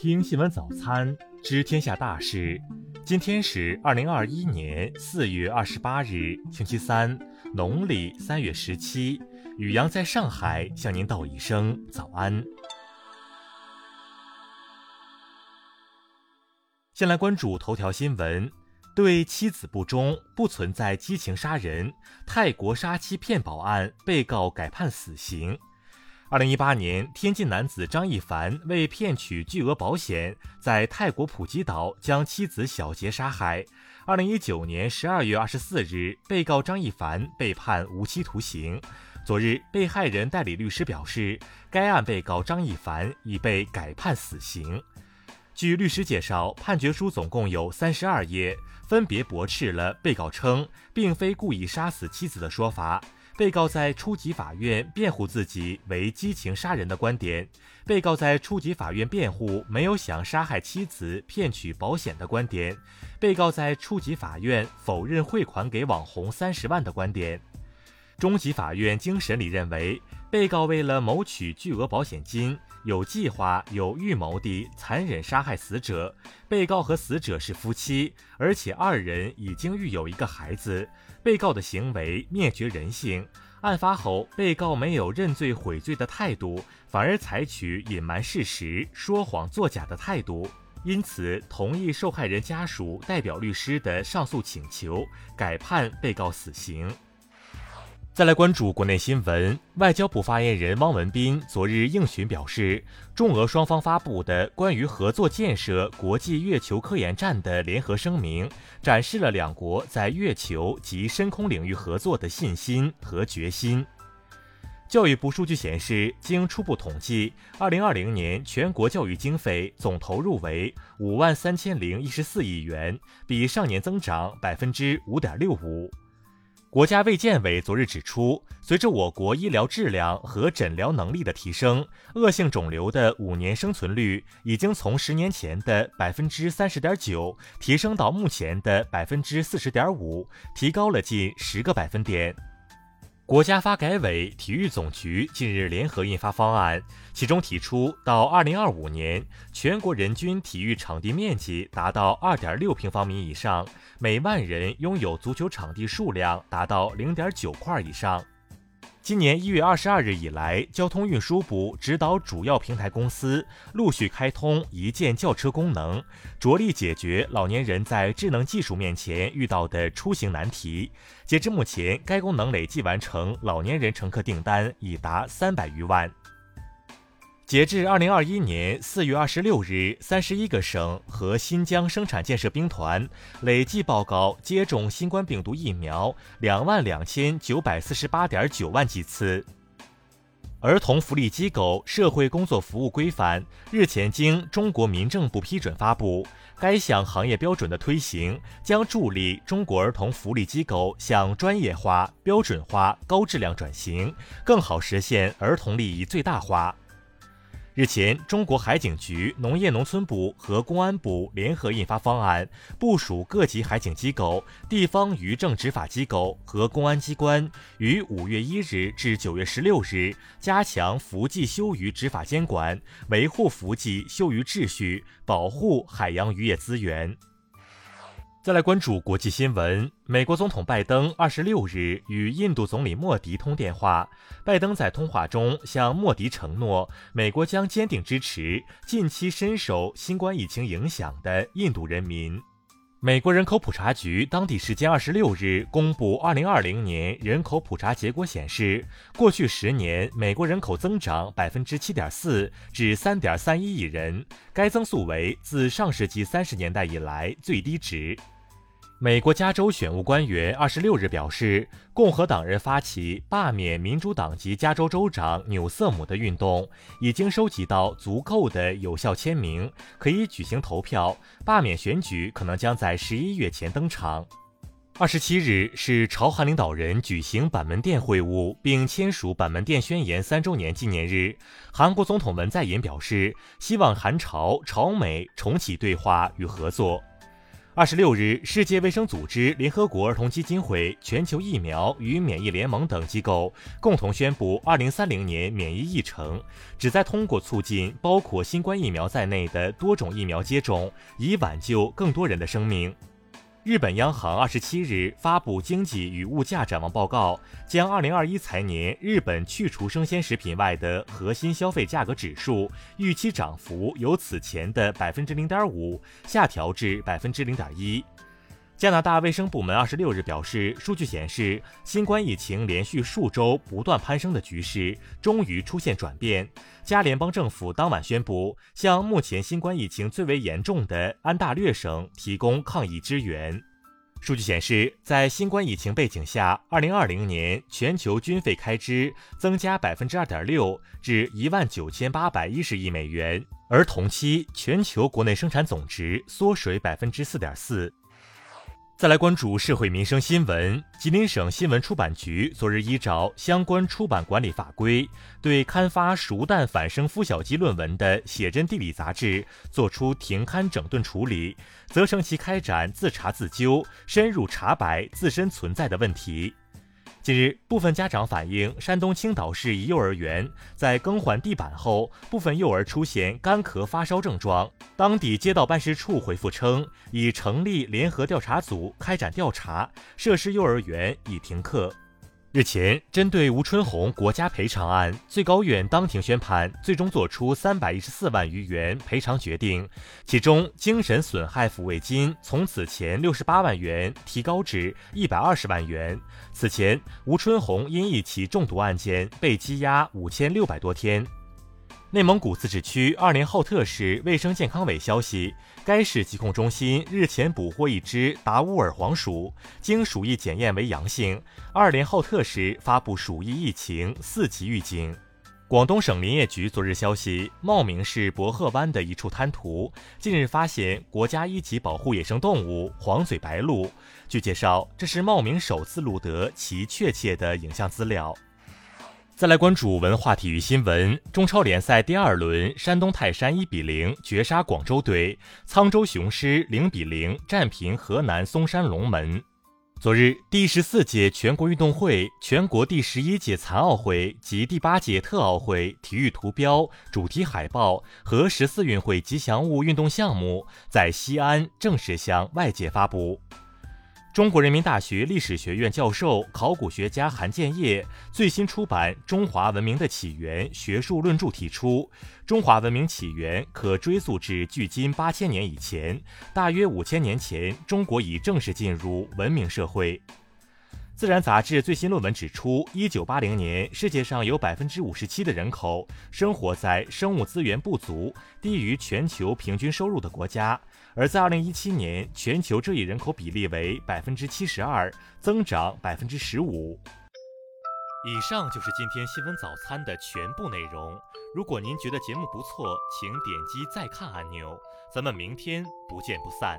听新闻早餐，知天下大事。今天是二零二一年四月二十八日，星期三，农历三月十七。雨阳在上海向您道一声早安。先来关注头条新闻：对妻子不忠不存在激情杀人，泰国杀妻骗保案被告改判死刑。二零一八年，天津男子张一凡为骗取巨额保险，在泰国普吉岛将妻子小杰杀害。二零一九年十二月二十四日，被告张一凡被判无期徒刑。昨日，被害人代理律师表示，该案被告张一凡已被改判死刑。据律师介绍，判决书总共有三十二页，分别驳斥了被告称并非故意杀死妻子的说法。被告在初级法院辩护自己为激情杀人的观点，被告在初级法院辩护没有想杀害妻子骗取保险的观点，被告在初级法院否认汇款给网红三十万的观点。中级法院经审理认为，被告为了谋取巨额保险金，有计划、有预谋地残忍杀害死者。被告和死者是夫妻，而且二人已经育有一个孩子。被告的行为灭绝人性。案发后，被告没有认罪悔罪的态度，反而采取隐瞒事实、说谎作假的态度，因此同意受害人家属代表律师的上诉请求，改判被告死刑。再来关注国内新闻，外交部发言人汪文斌昨日应询表示，中俄双方发布的关于合作建设国际月球科研站的联合声明，展示了两国在月球及深空领域合作的信心和决心。教育部数据显示，经初步统计，二零二零年全国教育经费总投入为五万三千零一十四亿元，比上年增长百分之五点六五。国家卫健委昨日指出，随着我国医疗质量和诊疗能力的提升，恶性肿瘤的五年生存率已经从十年前的百分之三十点九提升到目前的百分之四十点五，提高了近十个百分点。国家发改委、体育总局近日联合印发方案，其中提出，到二零二五年，全国人均体育场地面积达到二点六平方米以上，每万人拥有足球场地数量达到零点九块以上。今年一月二十二日以来，交通运输部指导主要平台公司陆续开通一键叫车功能，着力解决老年人在智能技术面前遇到的出行难题。截至目前，该功能累计完成老年人乘客订单已达三百余万。截至二零二一年四月二十六日，三十一个省和新疆生产建设兵团累计报告接种新冠病毒疫苗两万两千九百四十八点九万剂次。儿童福利机构社会工作服务规范日前经中国民政部批准发布，该项行业标准的推行将助力中国儿童福利机构向专业化、标准化、高质量转型，更好实现儿童利益最大化。日前，中国海警局、农业农村部和公安部联合印发方案，部署各级海警机构、地方渔政执法机构和公安机关于五月一日至九月十六日，加强伏季休渔执法监管，维护伏季休渔秩序，保护海洋渔业资源。再来关注国际新闻。美国总统拜登二十六日与印度总理莫迪通电话。拜登在通话中向莫迪承诺，美国将坚定支持近期深受新冠疫情影响的印度人民。美国人口普查局当地时间二十六日公布二零二零年人口普查结果显示，过去十年美国人口增长百分之七点四，至三点三一亿人，该增速为自上世纪三十年代以来最低值。美国加州选务官员二十六日表示，共和党人发起罢免民主党籍加州州长纽瑟姆的运动，已经收集到足够的有效签名，可以举行投票。罢免选举可能将在十一月前登场。二十七日是朝韩领导人举行板门店会晤并签署板门店宣言三周年纪念日。韩国总统文在寅表示，希望韩朝朝美重启对话与合作。二十六日，世界卫生组织、联合国儿童基金会、全球疫苗与免疫联盟等机构共同宣布，二零三零年免疫议程，旨在通过促进包括新冠疫苗在内的多种疫苗接种，以挽救更多人的生命。日本央行二十七日发布经济与物价展望报告，将二零二一财年日本去除生鲜食品外的核心消费价格指数预期涨幅由此前的百分之零点五下调至百分之零点一。加拿大卫生部门二十六日表示，数据显示，新冠疫情连续数周不断攀升的局势终于出现转变。加联邦政府当晚宣布，向目前新冠疫情最为严重的安大略省提供抗疫支援。数据显示，在新冠疫情背景下，二零二零年全球军费开支增加百分之二点六，至一万九千八百一十亿美元，而同期全球国内生产总值缩水百分之四点四。再来关注社会民生新闻。吉林省新闻出版局昨日依照相关出版管理法规，对刊发熟蛋反生孵小鸡论文的《写真地理》杂志作出停刊整顿处理，责成其开展自查自纠，深入查白自身存在的问题。近日，部分家长反映，山东青岛市一幼儿园在更换地板后，部分幼儿出现干咳、发烧症状。当地街道办事处回复称，已成立联合调查组开展调查，涉事幼儿园已停课。日前，针对吴春红国家赔偿案，最高院当庭宣判，最终作出三百一十四万余元赔偿决定，其中精神损害抚慰金从此前六十八万元提高至一百二十万元。此前，吴春红因一起中毒案件被羁押五千六百多天。内蒙古自治区二连浩特市卫生健康委消息，该市疾控中心日前捕获一只达乌尔黄鼠，经鼠疫检验为阳性。二连浩特市发布鼠疫疫情四级预警。广东省林业局昨日消息，茂名市博鹤湾的一处滩涂近日发现国家一级保护野生动物黄嘴白鹭。据介绍，这是茂名首次录得其确切的影像资料。再来关注文化体育新闻。中超联赛第二轮，山东泰山一比零绝杀广州队，沧州雄狮零比零战平河南嵩山龙门。昨日，第十四届全国运动会、全国第十一届残奥会及第八届特奥会体育图标、主题海报和十四运会吉祥物运动项目在西安正式向外界发布。中国人民大学历史学院教授、考古学家韩建业最新出版《中华文明的起源》学术论著提出，中华文明起源可追溯至距今八千年以前，大约五千年前，中国已正式进入文明社会。自然杂志最新论文指出，一九八零年，世界上有百分之五十七的人口生活在生物资源不足、低于全球平均收入的国家，而在二零一七年，全球这一人口比例为百分之七十二，增长百分之十五。以上就是今天新闻早餐的全部内容。如果您觉得节目不错，请点击再看按钮。咱们明天不见不散。